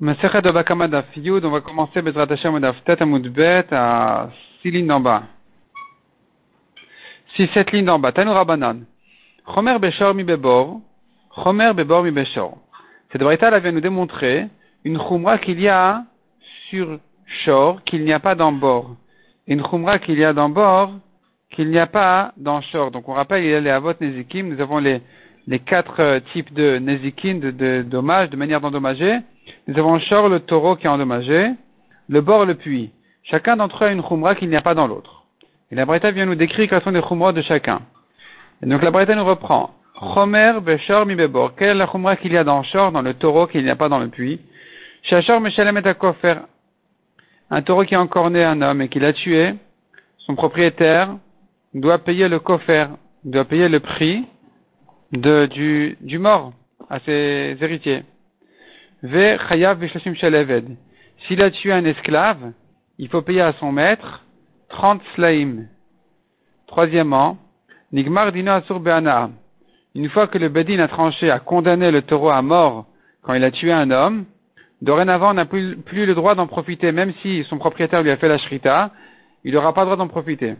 Masechet de Bakama Daf Yud, on va commencer Bezrat Hashem Daf Tet Amud Bet à 6 lignes d'en bas. 6, 7 lignes d'en bas. Tanu Rabbanan. Chomer Beshor mi Bebor. Chomer Bebor mi Beshor. Cette braïta, elle vient nous démontrer une chumra qu'il y a sur Shor, qu'il n'y a pas dans Bor. Une chumra qu'il y a dans Bor, qu'il n'y a pas dans Shor. Donc on rappelle, il y a les Avot Nezikim, nous avons les, les quatre euh, types de Nezikim, de, de dommages, de manière d'endommager. Nous avons Shor, le taureau qui est endommagé, le bord, le puits. Chacun d'entre eux a une chumra qu'il n'y a pas dans l'autre. Et la Breta vient nous décrire quelles sont les chumras de chacun. Et donc la Breta nous reprend. Chomer, Beshor, mi bebor. Quelle est la qu'il y a dans Shor, dans le taureau qu'il n'y a pas dans le puits? Shachor, Meshalem et Kofer. Un taureau qui a encore né un homme et qui l'a tué, son propriétaire doit payer le kofer, doit payer le prix du mort à ses héritiers. Ve chayav shaleved. S'il a tué un esclave, il faut payer à son maître 30 slaim. Troisièmement, nigmar dino asur be'ana. Une fois que le bedin a tranché, a condamné le taureau à mort quand il a tué un homme, dorénavant n'a plus, le droit d'en profiter, même si son propriétaire lui a fait la shrita, il n'aura pas le droit d'en profiter.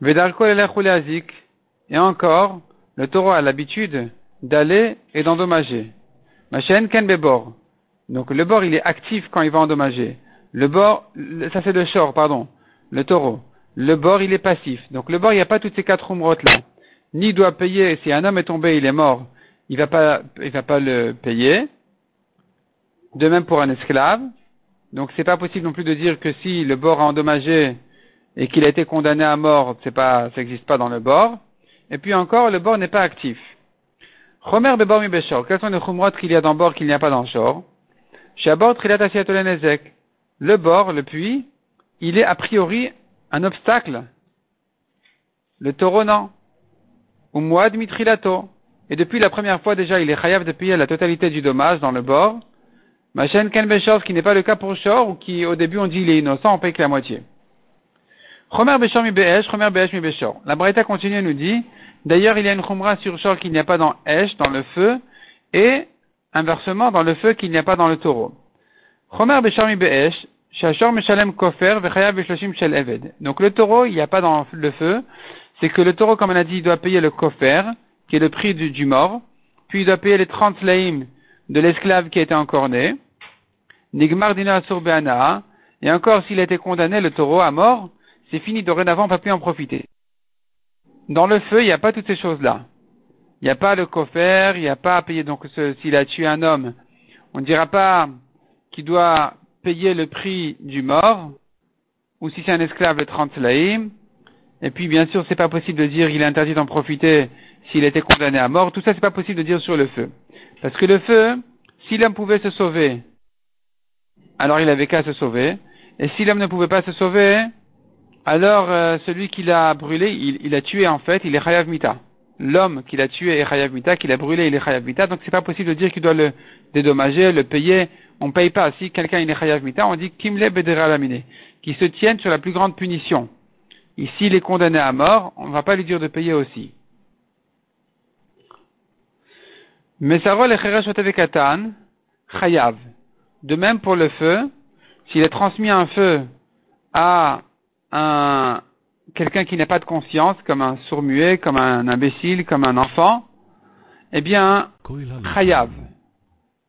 Vedarko. Et encore, le taureau a l'habitude d'aller et d'endommager. Machen ken bebor. Donc le bord il est actif quand il va endommager. Le bord, ça c'est le short, pardon, le taureau. Le bord il est passif. Donc le bord il n'y a pas toutes ces quatre umrotes là. Ni doit payer, si un homme est tombé, il est mort, il va va pas le payer. De même pour un esclave. Donc c'est pas possible non plus de dire que si le bord a endommagé et qu'il a été condamné à mort, c'est pas, ça n'existe pas dans le bord. Et puis encore, le bord n'est pas actif. Chomer bebor mi beshor. Quels sont les chumrot qu'il y a dans bord qu'il n'y a pas dans shor? Shabor trilat nezek. Le bord, le puits, il est a priori un obstacle. Le taureau, non. Ou moad mitrilato. Et depuis la première fois déjà, il est chayav de payer la totalité du dommage dans le bord. Machen ken beshor, ce qui n'est pas le cas pour shor, ou qui au début on dit il est innocent, on paye que la moitié. Chomer beshor mi be'esh, chomer be'esh mi beshor. La Braïta continue et nous dit, D'ailleurs, il y a une chumra sur Shor qu'il n'y a pas dans Esh, dans le feu, et inversement dans le feu qu'il n'y a pas dans le taureau. Chomer Besharmi Be'esh, Shashor Meshalem Kofer, Vechayav Beshloshim Shel Eved. Donc le taureau, il n'y a pas dans le feu, c'est que le taureau, comme on a dit, il doit payer le Kofer, qui est le prix du, mort, puis il doit payer les 30 slaim de l'esclave qui a été encore né, Nigmar Dina Asur et encore s'il a été condamné, le taureau, à mort, c'est fini, dorénavant, on ne peut plus en profiter. Dans le feu, il n'y a pas toutes ces choses-là. Il n'y a pas le coffre, il n'y a pas à payer. Donc, s'il a tué un homme, on ne dira pas qu'il doit payer le prix du mort, ou si c'est un esclave, le 30 slaïm. Et puis, bien sûr, c'est pas possible de dire qu'il est interdit d'en profiter s'il était condamné à mort. Tout ça, c'est pas possible de dire sur le feu. Parce que le feu, si l'homme pouvait se sauver, alors il avait qu'à se sauver. Et si l'homme ne pouvait pas se sauver, alors euh, celui qui l'a brûlé, il, a tué en fait, il est Chayav Mita. L'homme qui l'a tué est Chayav Mita, qui l'a brûlé, il est Chayav Mita, donc c'est pas possible de dire qu'il doit le dédommager, le payer, on paye pas. Si quelqu'un il est Chayav Mita, on dit Kimle Bedera Lamine, qui se tienne sur la plus grande punition. Ici, il est condamné à mort, on ne va pas lui dire de payer aussi. Mesarol et Katan, Chayav. De même pour le feu, s'il est transmis un feu à un, quelqu'un qui n'a pas de conscience, comme un sourd-muet, comme un imbécile, comme un enfant, eh bien, chayav.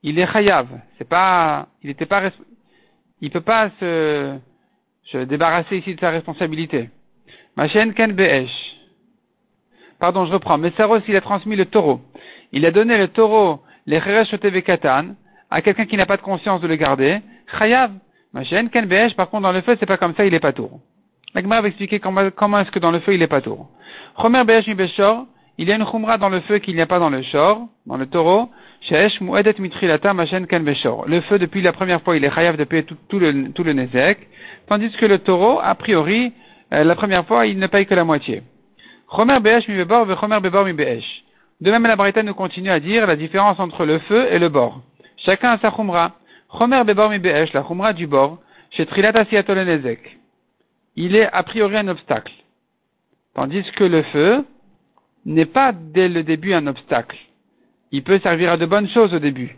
Il est chayav. C'est pas, il était pas, il peut pas se, se débarrasser ici de sa responsabilité. Machen ken be'esh. Pardon, je reprends. Messaros, il a transmis le taureau. Il a donné le taureau, les cheresh katan, à quelqu'un qui n'a pas de conscience de le garder. Chayav. Machen ken par contre, dans le feu, c'est pas comme ça, il est pas tour. L'Agma va expliquer comment, comment est-ce que dans le feu il est pas tour. Chomer Be'esh mi Beshor, il y a une chumra dans le feu qu'il n'y a pas dans le shor, dans le taureau. Sheesh mu'edet mitrilata machen ken beshor. Le feu, depuis la première fois, il est chayav de payer tout, le, tout le nezek. Tandis que le taureau, a priori, euh, la première fois, il ne paye que la moitié. Chomer Be'esh mi Bebor ve Chomer Bebor mi Be'esh. De même, la Bretagne nous continue à dire la différence entre le feu et le bord. Chacun a sa chumra. Chomer Bebor mi Be'esh, la chumra du bord, chez Trilata Siatol Nezek il est a priori un obstacle. Tandis que le feu n'est pas dès le début un obstacle. Il peut servir à de bonnes choses au début.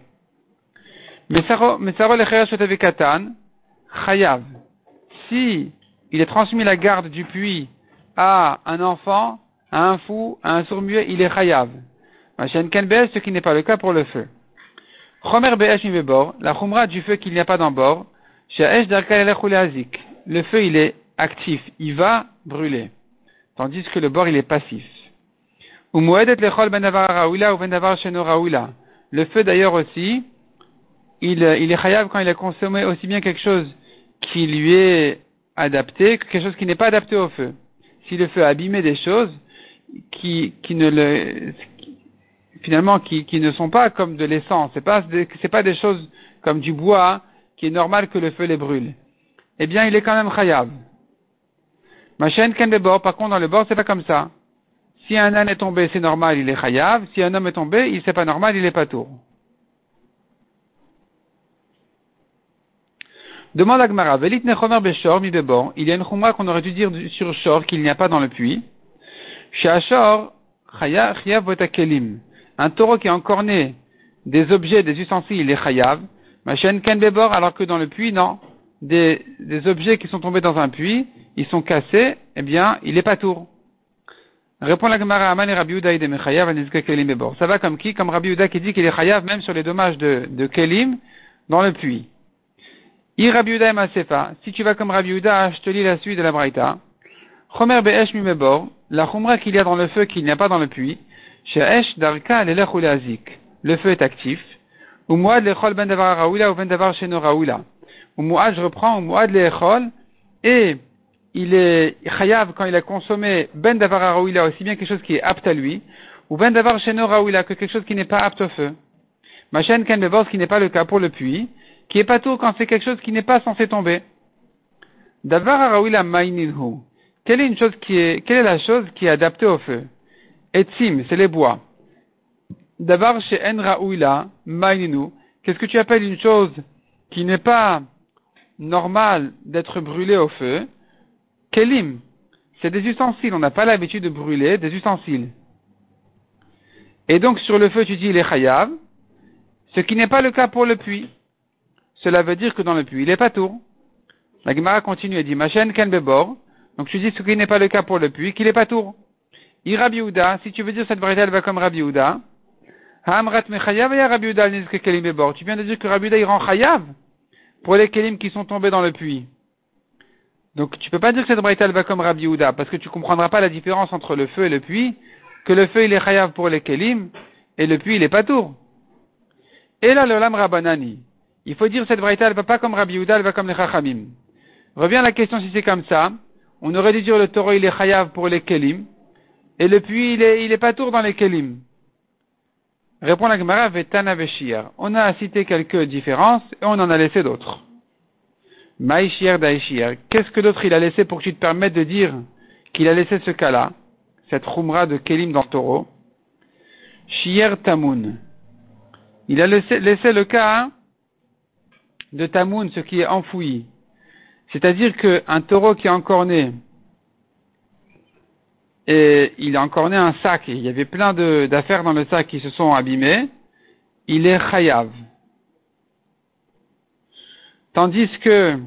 chayav. Si il est transmis la garde du puits à un enfant, à un fou, à un sourd-muet, il est chayav. ce qui n'est pas le cas pour le feu. Chomer la chumra du feu qu'il n'y a pas dans bord, le feu il est actif, il va brûler, tandis que le bord il est passif. Ben ben le feu d'ailleurs aussi, il, est chayav quand il a consommé aussi bien quelque chose qui lui est adapté que quelque chose qui n'est pas adapté au feu. Si le feu a abîmé des choses qui, qui ne le, finalement, qui, qui ne sont pas comme de l'essence, c'est pas, c'est pas des choses comme du bois, qui est normal que le feu les brûle. Eh bien, il est quand même chayav. Ma chaîne bord, par contre, dans le bord, c'est pas comme ça. Si un âne est tombé, c'est normal, il est chayav. Si un homme est tombé, il c'est pas normal, il est pas tour. Demande à Gmara, Velit nechomer beshor mi bebor. Il y a une chumra qu'on aurait dû dire sur shor qu'il n'y a pas dans le puits. Chez Ashor, chayav kelim. Un taureau qui est encore né des objets, des ustensiles, il est chayav. Ma chaîne ken bebor, alors que dans le puits, non. Des objets qui sont tombés dans un puits, ils sont cassés, eh bien, il est pas tour. Répond la Gemara Aman et Rabbi Uda Kelim. Ça va comme qui? Comme Rabbi Uda qui dit qu'il est chayav même sur les dommages de, de Kelim dans le puits. I Rabbi Uda et Masefa. Si tu vas comme Rabbi Uda, je te lis la suite de la Braïta. Chomer Be'esh Mimebor. La chumra qu'il y a dans le feu qu'il n'y a pas dans le puits. She'esh Darka. Le feu est actif. Ou Muad Lechol Ben Davar Raoula ou Ben Davar Sheno Raoula. Ou Muad, je reprends, ou Muad Lechol. Et il est chayav quand il a consommé ben davar a aussi bien quelque chose qui est apte à lui, ou ben davar sheno raouila que quelque chose qui n'est pas apte au feu. Machen ken ce qui n'est pas le cas pour le puits, qui est pas tout quand c'est quelque chose qui n'est pas censé tomber. Davar araouila maininhu. Quelle est une chose qui est, quelle est la chose qui est adaptée au feu? Etzim, c'est les bois. Davar en raouila maininu. Qu'est-ce que tu appelles une chose qui n'est pas normale d'être brûlée au feu? Kelim, c'est des ustensiles. On n'a pas l'habitude de brûler des ustensiles. Et donc sur le feu, tu dis les chayav, ce qui n'est pas le cas pour le puits. Cela veut dire que dans le puits, il est pas tour. La Gemara continue et dit, ma chaîne ken bebor. Donc tu dis ce qui n'est pas le cas pour le puits, qu'il est pas tour. I Rabbi si tu veux dire cette vérité, elle va comme Rabbi Uda. Hamrat mechayav ya Rabbi kelim bebor. Tu viens de dire que Rabbi il rend chayav pour les kelim qui sont tombés dans le puits. Donc tu peux pas dire que cette braïta va comme Rabbi Yehuda, parce que tu comprendras pas la différence entre le feu et le puits, que le feu il est chayav pour les kelim, et le puits il est pas tour. Et là le lam rabanani. Il faut dire que cette braïta elle va pas comme Rabbi Yehuda, elle va comme les chachamim. Revient la question si c'est comme ça. On aurait dû dire le taureau il est chayav pour les kelim, et le puits il est, il est pas tour dans les kelim. Répond la Gemara. On a cité quelques différences, et on en a laissé d'autres. Maïchier d'Aïchier. Qu'est-ce que d'autre il a laissé pour que tu te permettes de dire qu'il a laissé ce cas-là, cette roumra de Kelim dans le taureau? Shier Tamoun. Il a laissé, le cas de Tamoun, ce qui est enfoui. C'est-à-dire qu'un taureau qui est encore né, et il a encore né un sac, et il y avait plein d'affaires dans le sac qui se sont abîmées, il est chayav. Tandis que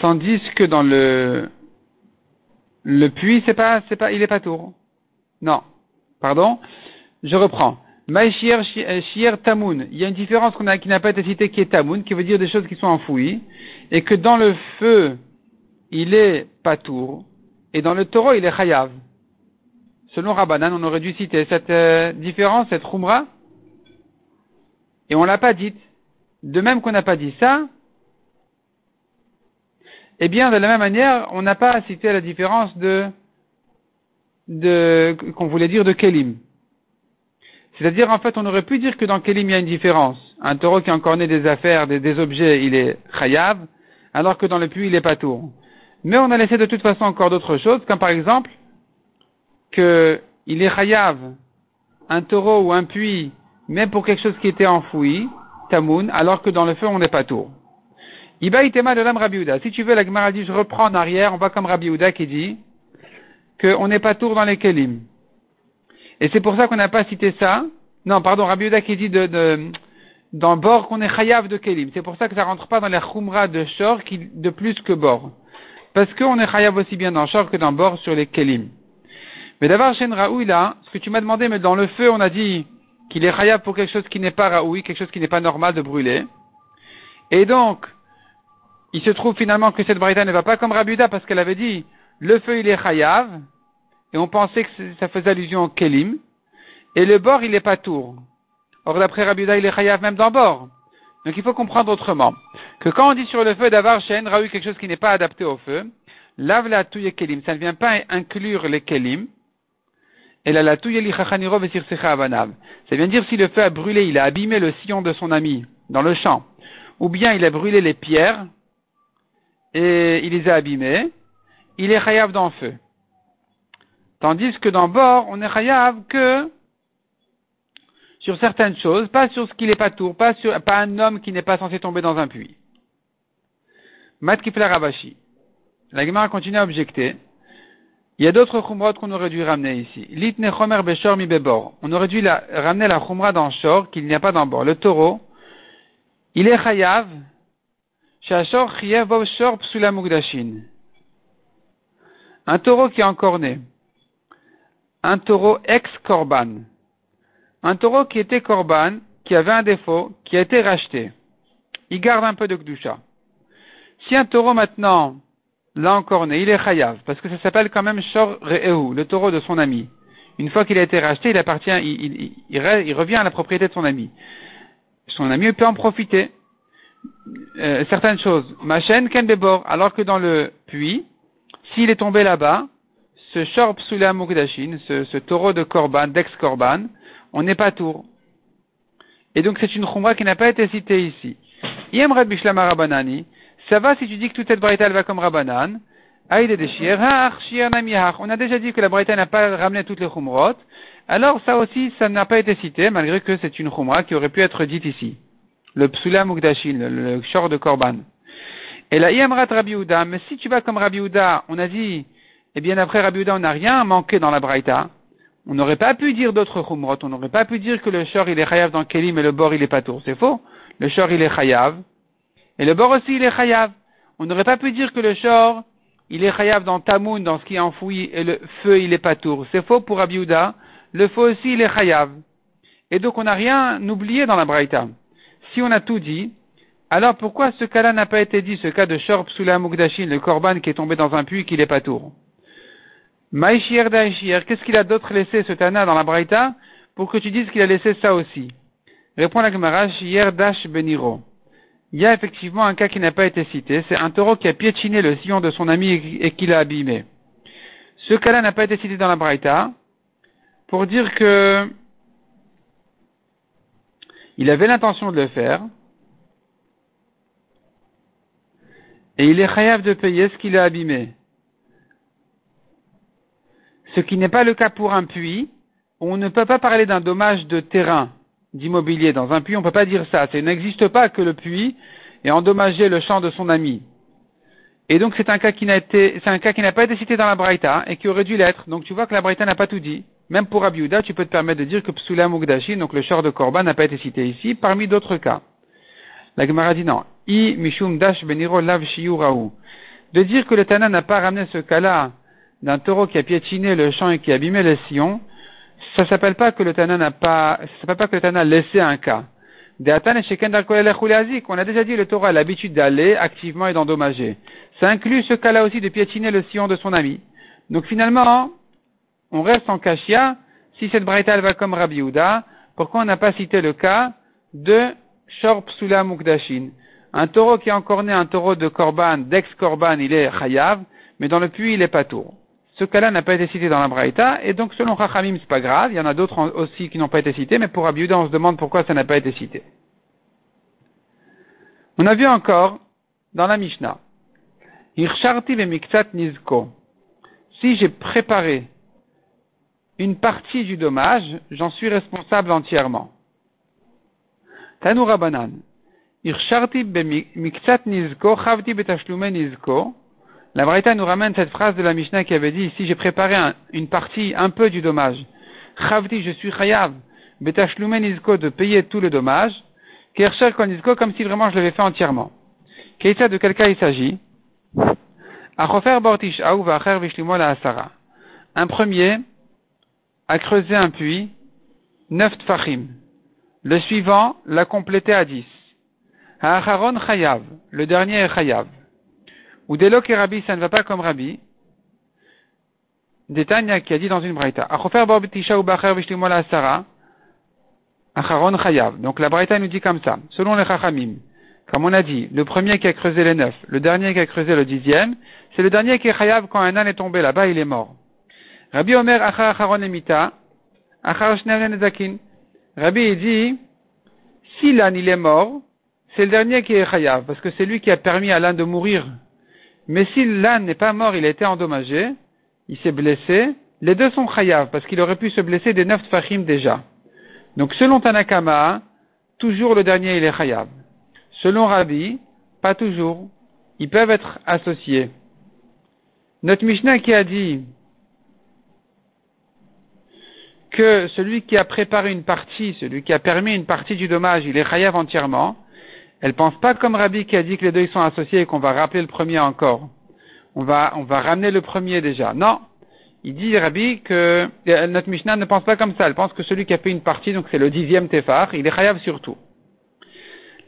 tandis que dans le le puits, c'est pas c'est pas il est pas tour. Non. Pardon. Je reprends. Maïchier shier tamoun. Il y a une différence qu'on a qui n'a pas été citée qui est tamoun, qui veut dire des choses qui sont enfouies, et que dans le feu, il est pas tour, et dans le taureau, il est chayav. Selon Rabbanan, on aurait dû citer cette euh, différence, cette khumra, et on l'a pas dite. De même qu'on n'a pas dit ça, eh bien, de la même manière, on n'a pas cité la différence de, de qu'on voulait dire de Kelim. C'est-à-dire, en fait, on aurait pu dire que dans Kelim, il y a une différence. Un taureau qui a encore né des affaires, des, objets, il est chayav, alors que dans le puits, il est pas tour. Mais on a laissé de toute façon encore d'autres choses, comme par exemple, qu'il est chayav, un taureau ou un puits, même pour quelque chose qui était enfoui, tamoun, alors que dans le feu, on n'est pas tour. Iba itema de l'âme Rabbi Si tu veux, la Gemara je reprends en arrière, on va comme Rabbi qui dit qu'on n'est pas tour dans les kelim. Et c'est pour ça qu'on n'a pas cité ça. Non, pardon, Rabbi Yehuda qui dit de, dans bord qu'on est chayav de kelim. C'est pour ça que ça rentre pas dans les khumra de shor qui, de plus que bord. Parce qu'on est chayav aussi bien dans shor que dans bord sur les kelim. Mais d'abord, Shen là, ce que tu m'as demandé, mais dans le feu, on a dit qu'il est chayav pour quelque chose qui n'est pas Raoui, quelque chose qui n'est pas normal de brûler. Et donc, il se trouve finalement que cette braïta ne va pas comme Rabuda parce qu'elle avait dit le feu il est chayav, et on pensait que ça faisait allusion au kelim, et le bord il est pas tour. Or d'après Rabuda il est chayav même dans bord. Donc il faut comprendre autrement. Que quand on dit sur le feu d'avoir Shen, Raoui quelque chose qui n'est pas adapté au feu, lave la touille kelim, ça ne vient pas inclure les kelim, et la la touille Ça vient dire si le feu a brûlé, il a abîmé le sillon de son ami dans le champ, ou bien il a brûlé les pierres, et il les a abîmés, il est chayav dans le feu. Tandis que dans bord, on est chayav que sur certaines choses, pas sur ce qui n'est pas tour, pas sur, pas un homme qui n'est pas censé tomber dans un puits. Matkifla Rabashi. La continue à objecter. Il y a d'autres chumrot qu'on aurait dû ramener ici. Litne chomer beshor mi bebor. On aurait dû ramener la chumra dans shor qu'il n'y a pas dans. Le taureau, il est chayav un taureau qui est encore né. Un taureau ex-korban. Un taureau qui était korban, qui avait un défaut, qui a été racheté. Il garde un peu de kdusha. Si un taureau maintenant l'a encore né, il est chayav, parce que ça s'appelle quand même shor re'ehu, le taureau de son ami. Une fois qu'il a été racheté, il appartient, il, revient à la propriété de son ami. Son ami peut en profiter. Euh, certaines choses. Ma chaîne ken alors que dans le puits, s'il est tombé là-bas, ce shorp sula mugdashin, ce, ce taureau de korban, d'ex-korban, on n'est pas tour. Et donc c'est une chumra qui n'a pas été citée ici. Yemrad bishlam rabanani, ça va si tu dis que toute cette braïta va comme rabanan, On a déjà dit que la braïta n'a pas ramené toutes les chumrot. Alors ça aussi, ça n'a pas été cité, malgré que c'est une chumra qui aurait pu être dite ici le psula mukdashin, le, short de korban. Et la yamrat Rabbi mais si tu vas comme Rabbi on a dit, eh bien après Rabbi on n'a rien manqué dans la braïta. On n'aurait pas pu dire d'autres chumrot, on n'aurait pas pu dire que le short il est chayav dans Kelim et le bord il est pas tour. C'est faux. Le short il est chayav. Et le bord aussi il est chayav. On n'aurait pas pu dire que le short il est chayav dans Tamoun, dans ce qui est enfoui, et le feu il est pas tour. C'est faux pour Rabbi Le feu aussi il est chayav. Et donc on n'a rien oublié dans la braïta si on a tout dit, alors pourquoi ce cas-là n'a pas été dit, ce cas de Shorb Sula Mugdashin, le korban qui est tombé dans un puits qui n'est pas tour? Maïshir Daishir, qu'est-ce qu'il a d'autre laissé ce Tana dans la Braïta pour que tu dises qu'il a laissé ça aussi? Répond la Gemara, Dash Beniro. Il y a effectivement un cas qui n'a pas été cité, c'est un taureau qui a piétiné le sillon de son ami et qui l'a abîmé. Ce cas-là n'a pas été cité dans la Braïta pour dire que il avait l'intention de le faire, et il est chayav de payer ce qu'il a abîmé. Ce qui n'est pas le cas pour un puits, on ne peut pas parler d'un dommage de terrain, d'immobilier. Dans un puits, on ne peut pas dire ça. Ça n'existe pas que le puits ait endommagé le champ de son ami. Et donc c'est un cas qui n'a été, un cas qui n'a pas été cité dans la Braïta et qui aurait dû l'être. Donc tu vois que la Braïta n'a pas tout dit. Même pour Abiuda, tu peux te permettre de dire que Psula Mugdashi, donc le char de Korban, n'a pas été cité ici, parmi d'autres cas. La Gemara dit non. I Mishum Dash Beniro Lav De dire que le Tana n'a pas ramené ce cas-là d'un taureau qui a piétiné le champ et qui a abîmé le sillon, ça s'appelle pas que le Tana n'a pas, ça s'appelle pas que le Tana a laissé un cas. On a déjà dit le taureau a l'habitude d'aller activement et d'endommager. Ça inclut ce cas-là aussi de piétiner le sillon de son ami. Donc finalement, on reste en Kashia, si cette braïta va comme Rabbi Yehuda, pourquoi on n'a pas cité le cas de Shor Psula Mukdashin? Un taureau qui est encore né, un taureau de Korban, d'ex-Korban, il est Chayav, mais dans le puits, il est pas tour. Ce cas-là n'a pas été cité dans la Braïta, et donc selon Chachamim, c'est pas grave, il y en a d'autres aussi qui n'ont pas été cités, mais pour Rabbi Yehuda, on se demande pourquoi ça n'a pas été cité. On a vu encore, dans la Mishnah, Irsharti miktsat nizko. Si j'ai préparé une partie du dommage, j'en suis responsable entièrement. Tanoura banan. Irsharti miktsat nizko, chavti betashlume nizko. La Braïta nous ramène cette phrase de la Mishnah qui avait dit, si j'ai préparé une partie, un peu du dommage, Chavti, je suis chayav. Betashlumen izko, de payer tout le dommage. Kershel kon izko, comme si vraiment je l'avais fait entièrement. Keita, de quel cas il s'agit? Bortish asara. Un premier a creusé un puits, neuf tfachim. Le suivant l'a complété à dix. Ha'acharon chayav. Le dernier est chayav. Ou Delo et Rabbi, ça ne va pas comme Rabbi. Détania qui a dit dans une braïta. Donc la braïta nous dit comme ça. Selon les chachamim. Comme on a dit, le premier qui a creusé les neuf, le dernier qui a creusé le dixième, c'est le dernier qui est chayav quand un âne est tombé là-bas, il est mort. Rabbi Omer achar acharon emita, achar nezakin. Rabbi dit, si l'âne il est mort, c'est le dernier qui est chayav, parce que c'est lui qui a permis à l'âne de mourir. Mais si l'âne n'est pas mort, il a été endommagé, il s'est blessé, les deux sont chayav, parce qu'il aurait pu se blesser des neuf tfachim déjà. Donc selon Tanakama, toujours le dernier il est chayav. Selon Rabbi, pas toujours. Ils peuvent être associés. Notre Mishnah qui a dit que celui qui a préparé une partie, celui qui a permis une partie du dommage, il est chayav entièrement, elle pense pas comme Rabbi qui a dit que les deux sont associés et qu'on va rappeler le premier encore. On va, on va ramener le premier déjà. Non. Il dit, Rabbi, que euh, notre Mishnah ne pense pas comme ça. Elle pense que celui qui a fait une partie, donc c'est le dixième Tefar, il est chayav surtout.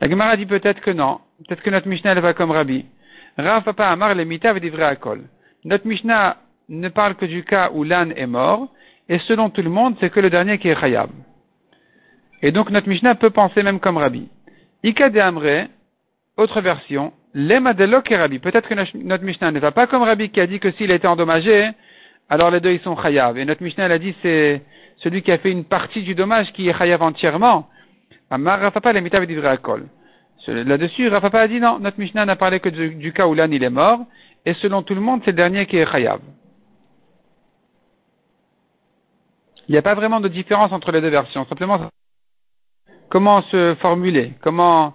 La Gemara dit peut-être que non. Peut-être que notre Mishnah elle va comme Rabbi. Rav Papa Amar le mita à Kol. Notre Mishnah ne parle que du cas où l'âne est mort, et selon tout le monde, c'est que le dernier qui est chayab. Et donc notre Mishnah peut penser même comme Rabbi. Ika de Amre, autre version, lema de Rabbi. Peut-être que notre Mishnah ne va pas comme Rabbi qui a dit que s'il été endommagé, alors les deux ils sont chayab. Et notre Mishnah elle a dit c'est celui qui a fait une partie du dommage qui est chayav entièrement. Amar Rafapa le mita Kol. Là-dessus, Rafapa a dit non, notre Mishnah n'a parlé que du, cas où l'âne il est mort, et selon tout le monde, c'est le dernier qui est chayav. Il n'y a pas vraiment de différence entre les deux versions. Simplement, comment se formuler? Comment,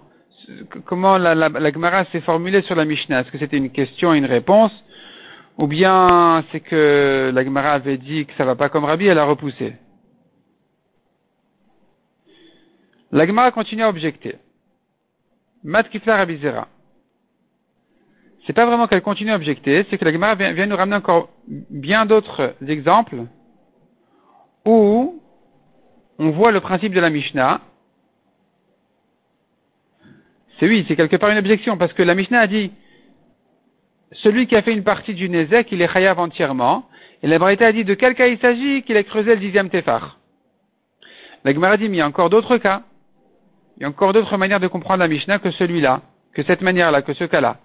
comment la, la, la Gemara s'est formulée sur la Mishnah? Est-ce que c'était une question et une réponse? Ou bien c'est que la Gemara avait dit que ça va pas comme Rabbi, elle a repoussé? La Gemara continue à objecter. Mat Kifla Rabizera. C'est pas vraiment qu'elle continue à objecter, c'est que la Gemara vient, nous ramener encore bien d'autres exemples où on voit le principe de la Mishnah. C'est oui, c'est quelque part une objection, parce que la Mishnah a dit celui qui a fait une partie du Nezek, il est chayav entièrement, et la Braïta a dit de quel cas il s'agit qu'il a creusé le dixième Tefar? La Gemara dit, mais il y a encore d'autres cas. Il y a encore d'autres manières de comprendre la Mishnah que celui-là, que cette manière-là, que ce cas-là.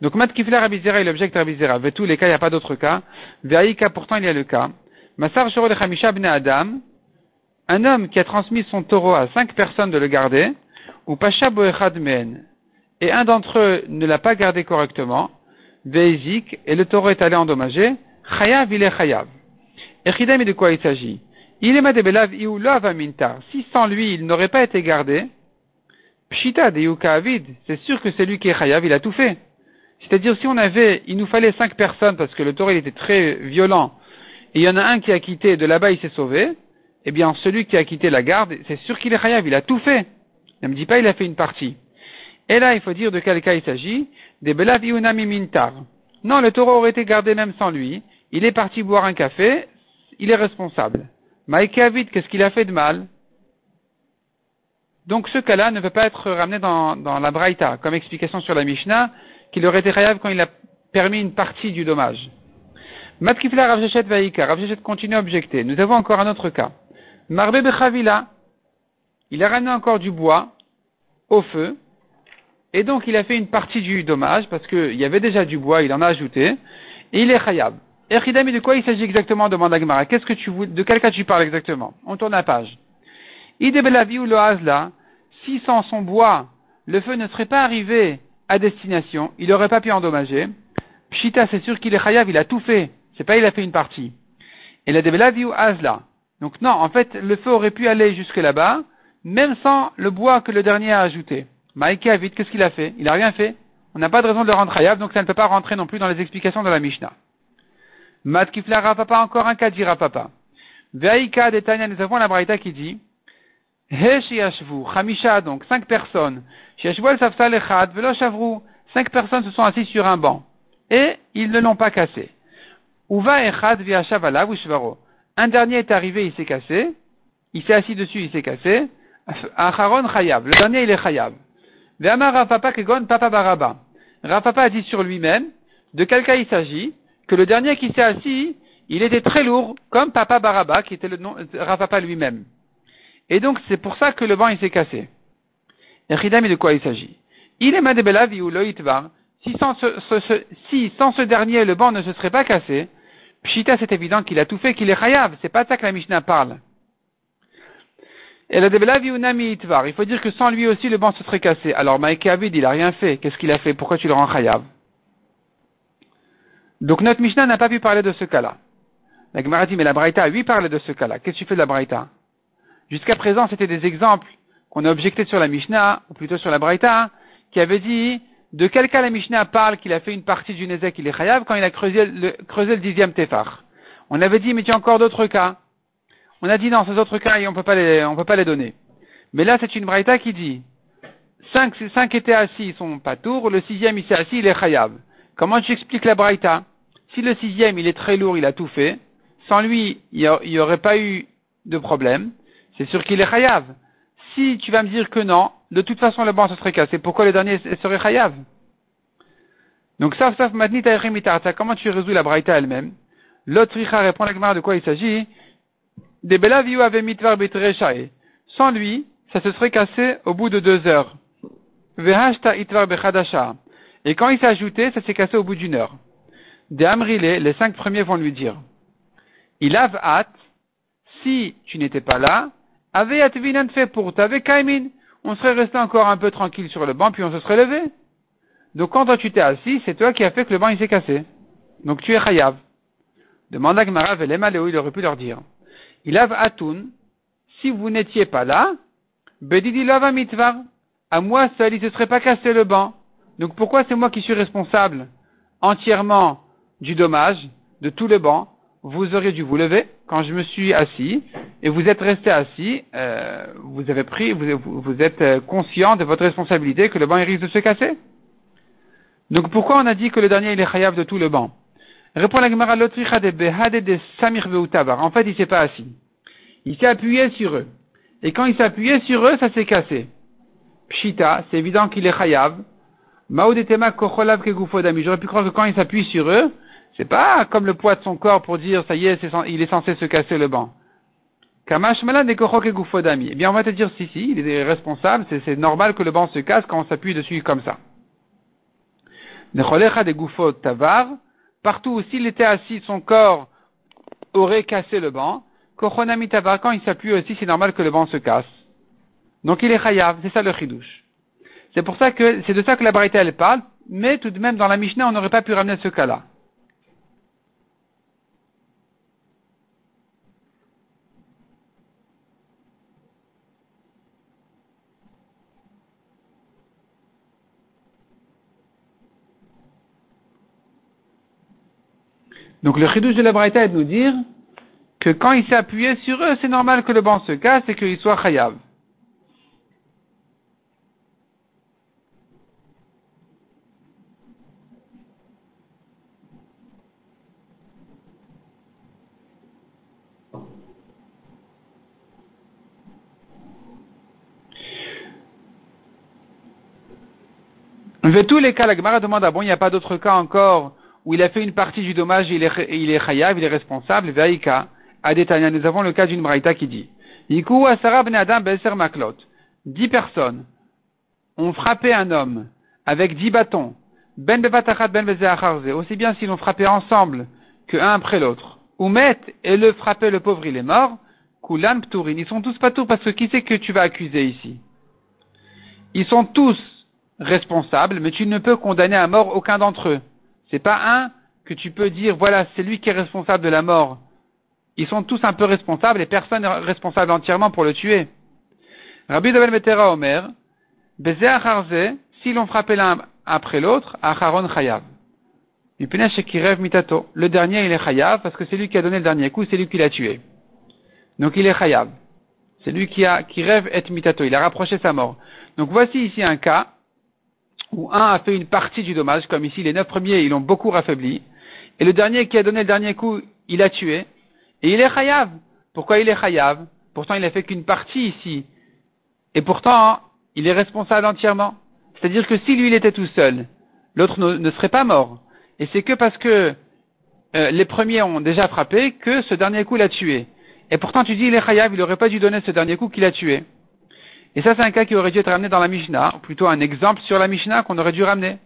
Donc, Mat Kifla Rabizera, il objecte Rabizera. Ve tous les cas, il n'y a pas d'autres cas. Ve'aïka, pourtant, il y a le cas. Masar Shoro Chamisha Adam. Un homme qui a transmis son taureau à cinq personnes de le garder. Ou Pasha Boechad. Et un d'entre eux ne l'a pas gardé correctement. Ve'ezik. Et le taureau est allé endommager. Chayav, il est Chayav. Et de quoi il s'agit? Il est mintar. Si sans lui, il n'aurait pas été gardé, pshita de avid, c'est sûr que c'est lui qui est chayav, il a tout fait. C'est-à-dire, si on avait, il nous fallait cinq personnes parce que le taureau était très violent, et il y en a un qui a quitté, de là-bas il s'est sauvé, eh bien, celui qui a quitté la garde, c'est sûr qu'il est chayav, il a tout fait. Ne me dit pas, il a fait une partie. Et là, il faut dire de quel cas il s'agit, des belav mintar. Non, le taureau aurait été gardé même sans lui, il est parti boire un café, il est responsable. Maïkavid, qu'est-ce qu'il a fait de mal? Donc ce cas-là ne peut pas être ramené dans, la Braïta, comme explication sur la Mishnah, qu'il aurait été rayable quand il a permis une partie du dommage. Matkifla Ravjechet Vaïka, Ravjechet continue à objecter. Nous avons encore un autre cas. Marbe Bechavila, il a ramené encore du bois au feu, et donc il a fait une partie du dommage, parce qu'il y avait déjà du bois, il en a ajouté, et il est khayab. Echidami, de quoi il s'agit exactement demande Agmara. Qu'est-ce que tu de quel cas tu parles exactement? On tourne la page. Idebelavi ou le si sans son bois, le feu ne serait pas arrivé à destination, il n'aurait pas pu endommager. Pshita, c'est sûr qu'il est chayav, il a tout fait. C'est pas il a fait une partie. Et la debelavi ou hazla. Donc non, en fait, le feu aurait pu aller jusque là-bas, même sans le bois que le dernier a ajouté. Maïke vite, qu'est-ce qu'il a fait? Il n'a rien fait. On n'a pas de raison de le rendre chayav, donc ça ne peut pas rentrer non plus dans les explications de la Mishnah. Mat Kifla Rapapa, encore un cas dit Rapapa. Veaïka de Tanya, nous avons la Braïta qui dit, He shiashvu, Hamisha, donc, cinq personnes. Shiashvu el safsal echad, velo. Cinq personnes se sont assises sur un banc. Et ils ne l'ont pas cassé. Uva echad via shavala vishvaro. Un dernier est arrivé, il s'est cassé. Il s'est assis dessus, il s'est cassé. Acharon chayav. Le dernier, il est chayav. Ve'amar Rafapa kegon papa baraba. Rafapa a dit sur lui-même, de quel cas il s'agit, que le dernier qui s'est assis, il était très lourd, comme Papa Baraba, qui était le nom, Rafapa lui-même. Et donc, c'est pour ça que le banc, il s'est cassé. Et Ridam, de quoi il s'agit? Il est madebelavi ou loitvar. Si sans ce, ce, si sans ce dernier, le banc ne se serait pas cassé, Pshita, c'est évident qu'il a tout fait, qu'il est chayav. C'est pas ça que la Mishnah parle. Et la debelavi ou nami itvar. Il faut dire que sans lui aussi, le banc se serait cassé. Alors, Maïke Avid, il a rien fait. Qu'est-ce qu'il a fait? Pourquoi tu le rends chayav? Donc, notre Mishnah n'a pas pu parler de ce cas-là. La Gemara dit, mais la Braïta, lui, parle de ce cas-là. Qu'est-ce que tu fais de la Braïta? Jusqu'à présent, c'était des exemples qu'on a objectés sur la Mishnah, ou plutôt sur la Braïta, qui avait dit de quel cas la Mishnah parle qu'il a fait une partie du Nezek, il est chayav, quand il a creusé le, creusé le dixième Tefar? On avait dit, mais tu as encore d'autres cas. On a dit, non, ces autres cas, on on peut pas les donner. Mais là, c'est une Braïta qui dit, cinq, cinq étaient assis, ils sont pas tours, le sixième, il s'est assis, il est chayav. Comment tu expliques la Braïta? Si le sixième, il est très lourd, il a tout fait, sans lui, il n'y aurait pas eu de problème. C'est sûr qu'il est chayav. Si tu vas me dire que non, de toute façon le banc se serait cassé. Pourquoi le dernier serait chayav Donc ça, ça, comment tu résous la braïta elle-même? L'autre répond la de quoi il s'agit? Des belaviou avait mitvar Sans lui, ça se serait cassé au bout de deux heures. Et quand il s'est ajouté, ça s'est cassé au bout d'une heure. Des amrilé, les cinq premiers vont lui dire. Il a hâte, si tu n'étais pas là, avait atvinan fait pour kaimin, on serait resté encore un peu tranquille sur le banc, puis on se serait levé. Donc quand toi tu t'es assis, c'est toi qui as fait que le banc il s'est cassé. Donc tu es chayav. Demande à Gmara Velémaléo, il aurait pu leur dire. Il a atun, si vous n'étiez pas là, bedidi lava mitvar, à moi seul il ne se serait pas cassé le banc. Donc pourquoi c'est moi qui suis responsable entièrement du dommage de tout le banc vous auriez dû vous lever quand je me suis assis et vous êtes resté assis, euh, vous avez pris, vous, vous êtes euh, conscient de votre responsabilité que le banc risque de se casser? Donc pourquoi on a dit que le dernier il est chayav de tout le banc Répond la Gemara l'autricha de behade de samir En fait, il s'est pas assis. Il s'est appuyé sur eux. Et quand il s'est appuyé sur eux, ça s'est cassé. Pshita, c'est évident qu'il est chayav. Maudetema kocholav kegufodami. J'aurais pu croire que quand il s'appuie sur eux, c'est pas comme le poids de son corps pour dire, ça y est, il est censé se casser le banc. Kamash malade et Eh bien, on va te dire, si, si, il est responsable, c'est normal que le banc se casse quand on s'appuie dessus comme ça. Necholecha de tavar, partout où s'il était assis, son corps aurait cassé le banc. Kochonami tavar, quand il s'appuie aussi, c'est normal que le banc se casse. Donc il est chayav, c'est ça le chidouche. C'est pour ça que, c'est de ça que la Braïta elle parle, mais tout de même dans la Mishnah on n'aurait pas pu ramener ce cas-là. Donc le chidouche de la Braïta est de nous dire que quand il s'est appuyé sur eux, c'est normal que le banc se casse et qu'il soit chayav. De tous les cas, la Gemara demande, ah bon, il n'y a pas d'autre cas encore où il a fait une partie du dommage, il est, il est chayav, il est responsable, veika, adetania. Nous avons le cas d'une braïta qui dit, asara ben adam beser maklot. Dix personnes ont frappé un homme avec dix bâtons, ben bevatachat ben aussi bien s'ils l'ont frappé ensemble que un après l'autre. Ou met et le frappé le pauvre, il est mort. Kulan pturin. Ils sont tous pas tous parce que qui c'est que tu vas accuser ici? Ils sont tous responsables, mais tu ne peux condamner à mort aucun d'entre eux. C'est pas un que tu peux dire, voilà, c'est lui qui est responsable de la mort. Ils sont tous un peu responsables et personne n'est responsable entièrement pour le tuer. Rabbi Dabel Metera Omer, Beze si l'on frappé l'un après l'autre, Acharon Chayav. Mitato. Le dernier, il est Chayav parce que c'est lui qui a donné le dernier coup, c'est lui qui l'a tué. Donc il est chayav. C'est lui qui, a, qui rêve et mitato. Il a rapproché sa mort. Donc voici ici un cas où un a fait une partie du dommage, comme ici les neuf premiers, ils l'ont beaucoup raffaibli. Et le dernier qui a donné le dernier coup, il a tué. Et il est chayav. Pourquoi il est chayav? Pourtant, il a fait qu'une partie ici. Et pourtant, il est responsable entièrement. C'est-à-dire que si lui, il était tout seul, l'autre ne, serait pas mort. Et c'est que parce que euh, les premiers ont déjà frappé que ce dernier coup l'a tué. Et pourtant, tu dis, il est chayav, il n'aurait pas dû donner ce dernier coup qu'il a tué. Et ça, c'est un cas qui aurait dû être ramené dans la Mishnah, plutôt un exemple sur la Mishnah qu'on aurait dû ramener.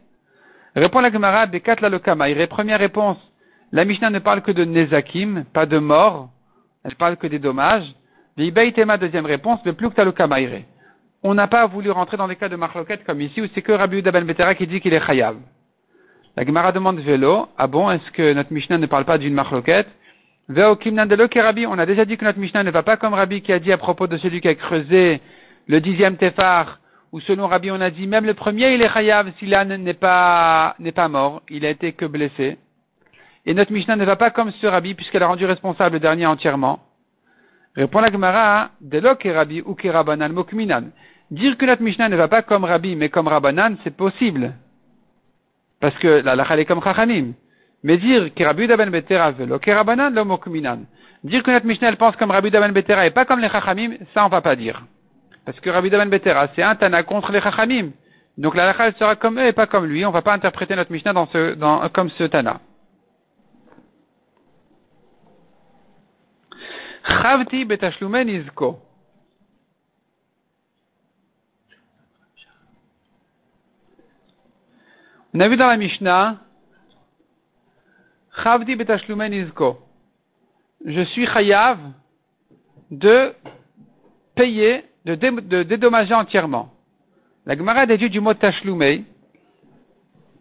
Répond la Gemara, Bekat la lokamaire. Première réponse, la Mishnah ne parle que de Nezakim, pas de mort. Elle parle que des dommages. Tema, deuxième réponse, le plus que On n'a pas voulu rentrer dans des cas de marloquette comme ici, où c'est que Rabbi Uda ben Betera qui dit qu'il est chayav. La Gemara demande vélo. Ah bon, est-ce que notre Mishnah ne parle pas d'une marloquette? Veo Rabbi. On a déjà dit que notre Mishnah ne va pas comme Rabbi qui a dit à propos de celui qui a creusé le dixième Tefar, où selon Rabbi on a dit même le premier il est chayav si l'âne n'est pas, n'est pas mort, il a été que blessé. Et notre Mishnah ne va pas comme ce Rabbi puisqu'elle a rendu responsable le dernier entièrement. Répond la Gemara, Delo Rabbi ou Kerabanan Mokminan. Dire que notre Mishnah ne va pas comme Rabbi mais comme Rabbanan, c'est possible. Parce que la lacha est comme Chachamim. Mais dire que Rabbi Daben Betera velo Kerabanan lo Mokminan. Dire que notre Mishnah elle pense comme Rabbi Daben Betera et pas comme les Chachamim, ça on va pas dire. Parce que Rabbi Daben Betera, c'est un Tana contre les Chachamim. Donc la lacha sera comme eux et pas comme lui. On va pas interpréter notre Mishnah comme ce Tana. Chavti betashlumen izko. On a vu dans la Mishnah, Chavti betashlumen izko. Je suis chayav de payer, de, dédommager entièrement. La Gemara déduit du mot tashloumei,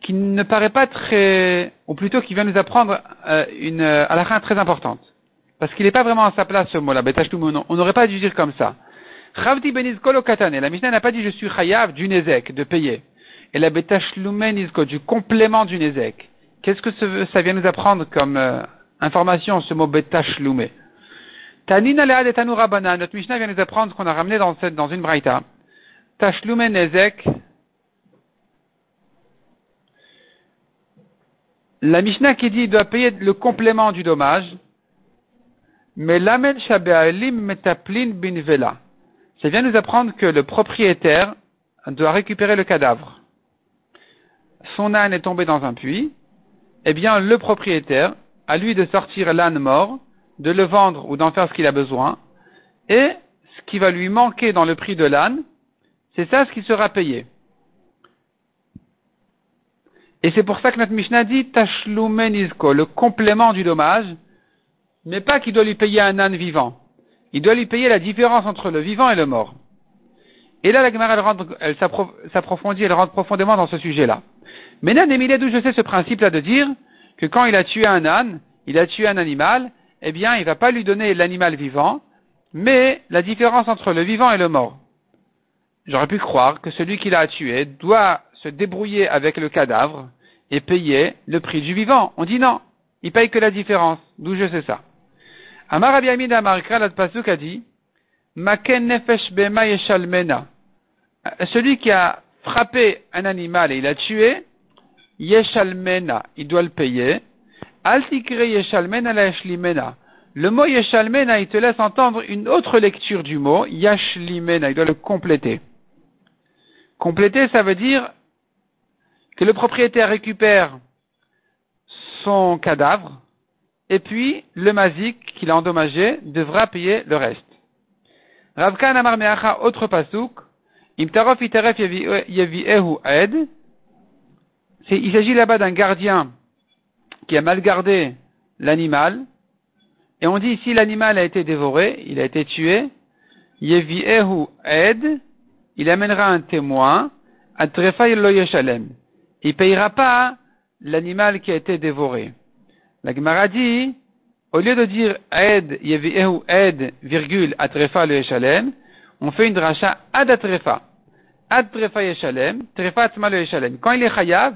qui ne paraît pas très, ou plutôt qui vient nous apprendre euh, une euh, fin très importante. Parce qu'il n'est pas vraiment à sa place ce mot-là, On n'aurait pas dû dire comme ça. Benizko katane. La Mishnah n'a pas dit je suis chayav du nezek, de payer. Et la betashlumenizko, du complément du nezek. Qu'est-ce que ça vient nous apprendre comme euh, information, ce mot betashlume? Tanina lead et tanurabana. Notre Mishnah vient nous apprendre qu'on a ramené dans, cette, dans une braïta. Tashlume nezek. La Mishnah qui dit doit payer le complément du dommage. Mais l'amen shabe'alim metaplin bin vela. Ça vient nous apprendre que le propriétaire doit récupérer le cadavre. Son âne est tombé dans un puits. Eh bien, le propriétaire, a lui de sortir l'âne mort, de le vendre ou d'en faire ce qu'il a besoin, et ce qui va lui manquer dans le prix de l'âne, c'est ça ce qui sera payé. Et c'est pour ça que notre Mishnah dit Tashlumenizko, le complément du dommage, mais pas qu'il doit lui payer un âne vivant. Il doit lui payer la différence entre le vivant et le mort. Et là, la Gemara, elle, s'approfondit, elle rentre profondément dans ce sujet-là. Mais nan d'où je sais ce principe-là de dire que quand il a tué un âne, il a tué un animal, eh bien, il ne va pas lui donner l'animal vivant, mais la différence entre le vivant et le mort. J'aurais pu croire que celui qui l'a tué doit se débrouiller avec le cadavre et payer le prix du vivant. On dit non, il paye que la différence. D'où je sais ça. Amar Rabbi Amid Amar a dit, Maken nefesh bema. Celui qui a frappé un animal et il a tué, yeshalmena, il doit le payer. Le mot yeshalmena, il te laisse entendre une autre lecture du mot, yashlimena, il doit le compléter. Compléter, ça veut dire que le propriétaire récupère son cadavre, et puis le mazik qu'il a endommagé devra payer le reste. Ravkan Amar Meacha, autre pasouk, Imtarof Iteref Yeviehu Ed, il s'agit là-bas d'un gardien qui a mal gardé l'animal, et on dit ici l'animal a été dévoré, il a été tué, Yeviehu Ed, il amènera un témoin, Atrefa Lo Yeshalem. Il payera pas l'animal qui a été dévoré. La Gemara dit, au lieu de dire Aed, Yevi'ehu Aed, virgule, Atrefa le Yeshalem, on fait une dracha Ad Atrefa. Ad Trefa Yeshalem, Trefa le Yeshalem. Quand il est chayav,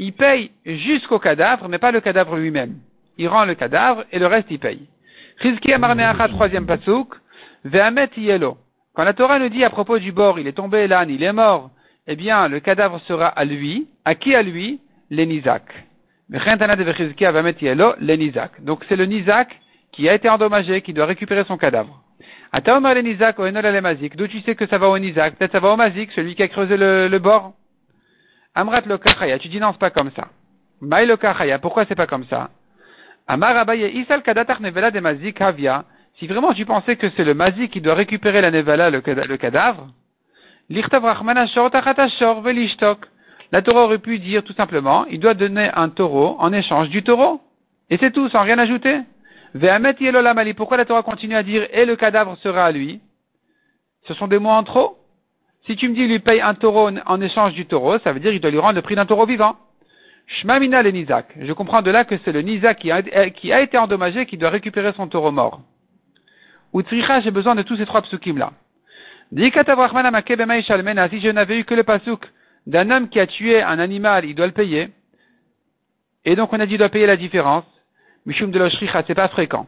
il paye jusqu'au cadavre, mais pas le cadavre lui-même. Il rend le cadavre et le reste il paye. Amarneacha, troisième pasouk, Ve'amet yelo. Quand la Torah nous dit à propos du bord, il est tombé l'âne, il est mort, eh bien, le cadavre sera à lui. À qui à lui? Les Nizak. Donc c'est le Nizak qui a été endommagé, qui doit récupérer son cadavre. D'où tu sais que ça va au Nizak? Peut-être ça va au Mazik, celui qui a creusé le, bord? Amrat lo Tu dis non, c'est pas comme ça. Maï lo Pourquoi c'est pas comme ça? Amar Abaye Isal Kadatar Nevela de Mazik. Si vraiment tu pensais que c'est le Mazik qui doit récupérer la Nevela, le, cadavre, Lichtav Rachmana Shor Velishtok. La Torah aurait pu dire tout simplement, il doit donner un taureau en échange du taureau. Et c'est tout, sans rien ajouter. Ve'amet Yelolamali. Pourquoi la Torah continue à dire et le cadavre sera à lui? Ce sont des mots en trop? Si tu me dis, il lui paye un taureau en échange du taureau, ça veut dire qu'il doit lui rendre le prix d'un taureau vivant. Shmamina le Nizak. Je comprends de là que c'est le Nizak qui a, été endommagé qui doit récupérer son taureau mort. Ou j'ai besoin de tous ces trois psukim là. Si je n'avais eu que le pasuk d'un homme qui a tué un animal, il doit le payer. Et donc on a dit qu'il doit payer la différence. Mishum de l'oshricha, c'est pas fréquent.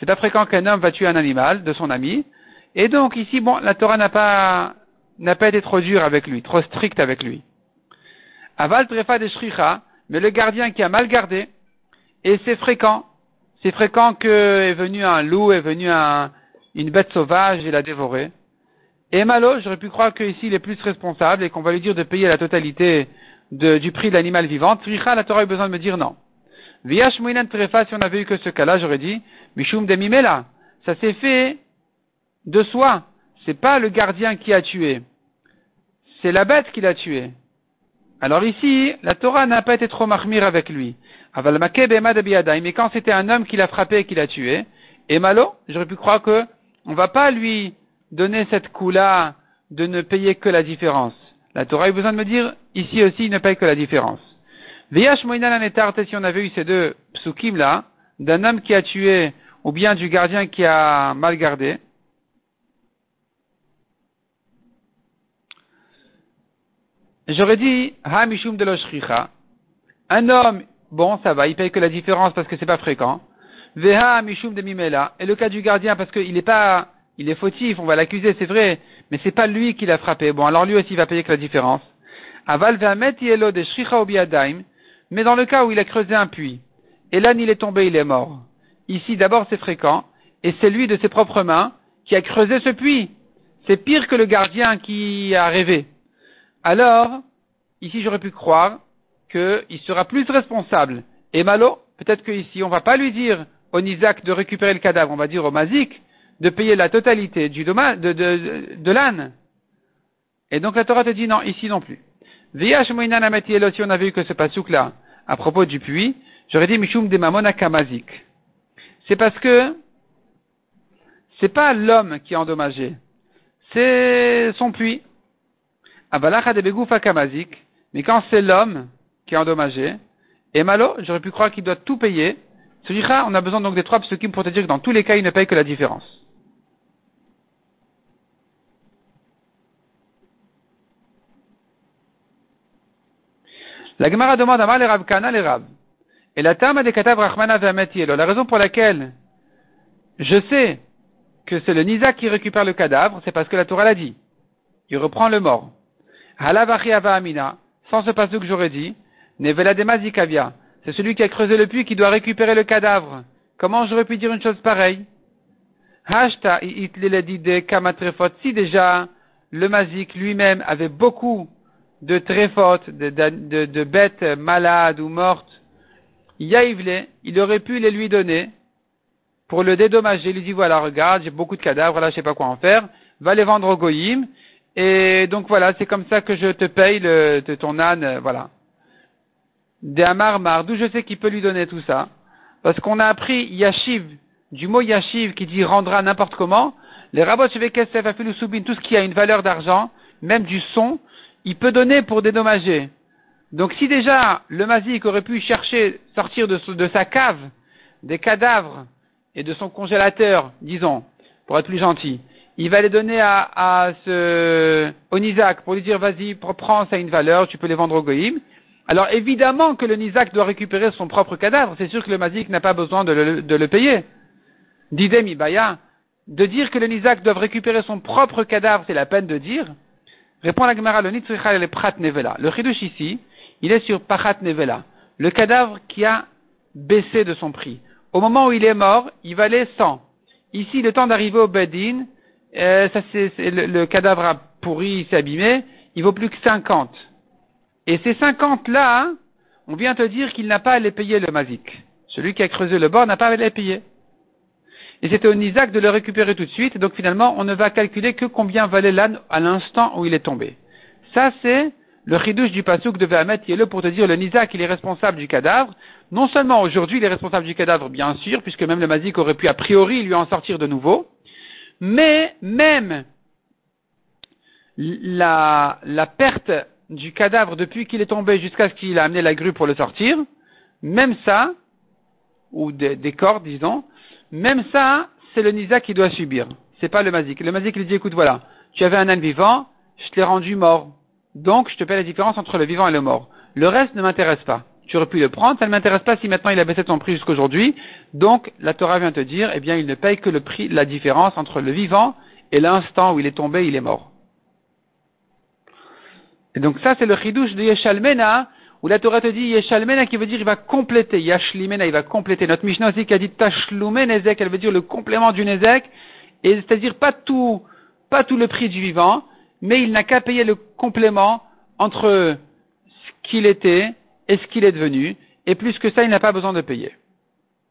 C'est pas fréquent qu'un homme va tuer un animal de son ami. Et donc ici, bon, la Torah n'a pas, n'a pas été trop dure avec lui, trop stricte avec lui. Aval trefa de shricha, mais le gardien qui a mal gardé, et c'est fréquent, c'est fréquent que est venu un loup, est venu un, une bête sauvage et l'a dévoré. Et Malo, j'aurais pu croire qu'ici il est plus responsable et qu'on va lui dire de payer la totalité du prix de l'animal vivant. Tricha, la Torah eu besoin de me dire non. Viash Trefa, si on avait eu que ce cas-là, j'aurais dit, Mishum Demimela. Ça s'est fait de soi. C'est pas le gardien qui a tué. C'est la bête qui l'a tué. Alors ici, la Torah n'a pas été trop marmire avec lui. Mais quand c'était un homme qui l'a frappé et qui l'a tué, et Malo, j'aurais pu croire que on va pas lui donner cette coup-là de ne payer que la différence. La Torah a eu besoin de me dire, ici aussi, il ne paye que la différence. Viyash si on avait eu ces deux psukim là, d'un homme qui a tué, ou bien du gardien qui a mal gardé, j'aurais dit, ha mishum de un homme, bon, ça va, il paye que la différence parce que c'est pas fréquent, veha mishum de mimela, et le cas du gardien parce qu'il n'est pas, il est fautif, on va l'accuser, c'est vrai, mais c'est pas lui qui l'a frappé. Bon, alors lui aussi va payer que la différence. Aval yelo de shricha mais dans le cas où il a creusé un puits, et l'âne il est tombé, il est mort. Ici, d'abord, c'est fréquent, et c'est lui de ses propres mains qui a creusé ce puits. C'est pire que le gardien qui a rêvé. Alors, ici, j'aurais pu croire qu'il sera plus responsable. Et Malo, peut-être qu'ici, on va pas lui dire au Nizak de récupérer le cadavre, on va dire au Mazik de payer la totalité du de, de, l'âne. Et donc la Torah te dit non, ici non plus. Si on avait eu que ce pasouk là, à propos du puits, j'aurais dit Mishum de Mamona Kamazik. C'est parce que c'est pas l'homme qui est endommagé, c'est son puits. Abalacha de Begoufa Kamazik, mais quand c'est l'homme qui est endommagé, et malo, j'aurais pu croire qu'il doit tout payer. Celui-là, on a besoin donc des trois psukim pour te dire que dans tous les cas, il ne paye que la différence. La Gemara demande à les Kana les. Et la Tama de Katav Rachmana La raison pour laquelle je sais que c'est le Nisa qui récupère le cadavre, c'est parce que la Torah l'a dit. Il reprend le mort. Halavachi Ava Amina, sans ce passage que j'aurais dit, Nevela Demazikavia. C'est celui qui a creusé le puits qui doit récupérer le cadavre. Comment j'aurais pu dire une chose pareille? Hashta Kamatrefot. Si déjà le Mazik lui-même avait beaucoup de tréfotes, de, bêtes malades ou mortes, Yaïvle, il aurait pu les lui donner pour le dédommager. Il lui dit voilà, regarde, j'ai beaucoup de cadavres, là, je sais pas quoi en faire, va les vendre au Goïm, et donc voilà, c'est comme ça que je te paye le, de ton âne, voilà. De Amar d'où je sais qu'il peut lui donner tout ça, parce qu'on a appris Yashiv, du mot Yashiv qui dit rendra n'importe comment, les rabots tout ce qui a une valeur d'argent, même du son, il peut donner pour dédommager. Donc si déjà le mazik aurait pu chercher, sortir de, sa cave des cadavres et de son congélateur, disons, pour être plus gentil, il va les donner à, à pour lui dire vas-y, prends, ça a une valeur, tu peux les vendre au Goïm. Alors évidemment que le Nizak doit récupérer son propre cadavre, c'est sûr que le Mazik n'a pas besoin de le, payer. D'idem ibaya, de dire que le Nizak doit récupérer son propre cadavre, c'est la peine de dire. Répond la Gemara, le Nitzricha le Prat Nevela. Le Chidush ici, il est sur Pachat Nevela. Le cadavre qui a baissé de son prix. Au moment où il est mort, il valait 100. Ici, le temps d'arriver au Bedin, euh, ça c'est, le, le, cadavre a pourri, il s'est abîmé, il vaut plus que 50. Et ces 50 là, on vient te dire qu'il n'a pas à les payer le mazik. Celui qui a creusé le bord n'a pas à les payer. Et c'était au Nizak de le récupérer tout de suite, donc finalement on ne va calculer que combien valait l'âne à l'instant où il est tombé. Ça c'est le chidouche du pasouk de Vahamet qui est là pour te dire le Nizak il est responsable du cadavre. Non seulement aujourd'hui il est responsable du cadavre bien sûr, puisque même le mazik aurait pu a priori lui en sortir de nouveau, mais même la, la perte du cadavre depuis qu'il est tombé jusqu'à ce qu'il a amené la grue pour le sortir, même ça, ou des, des disons, même ça, c'est le nisa qui doit subir. C'est pas le mazik. Le mazik, il dit, écoute, voilà, tu avais un âne vivant, je te l'ai rendu mort. Donc, je te paie la différence entre le vivant et le mort. Le reste ne m'intéresse pas. Tu aurais pu le prendre, ça ne m'intéresse pas si maintenant il a baissé son prix jusqu'aujourd'hui. Donc, la Torah vient te dire, eh bien, il ne paye que le prix, la différence entre le vivant et l'instant où il est tombé, il est mort. Et donc ça, c'est le chidouche de Yeshalmena, où la Torah te dit Yeshalmena qui veut dire il va compléter. Yashlimena, il va compléter. Notre Mishnah aussi qui a dit Tashlumen Ezek, elle veut dire le complément du Nezek, et c'est-à-dire pas tout, pas tout le prix du vivant, mais il n'a qu'à payer le complément entre ce qu'il était et ce qu'il est devenu, et plus que ça, il n'a pas besoin de payer.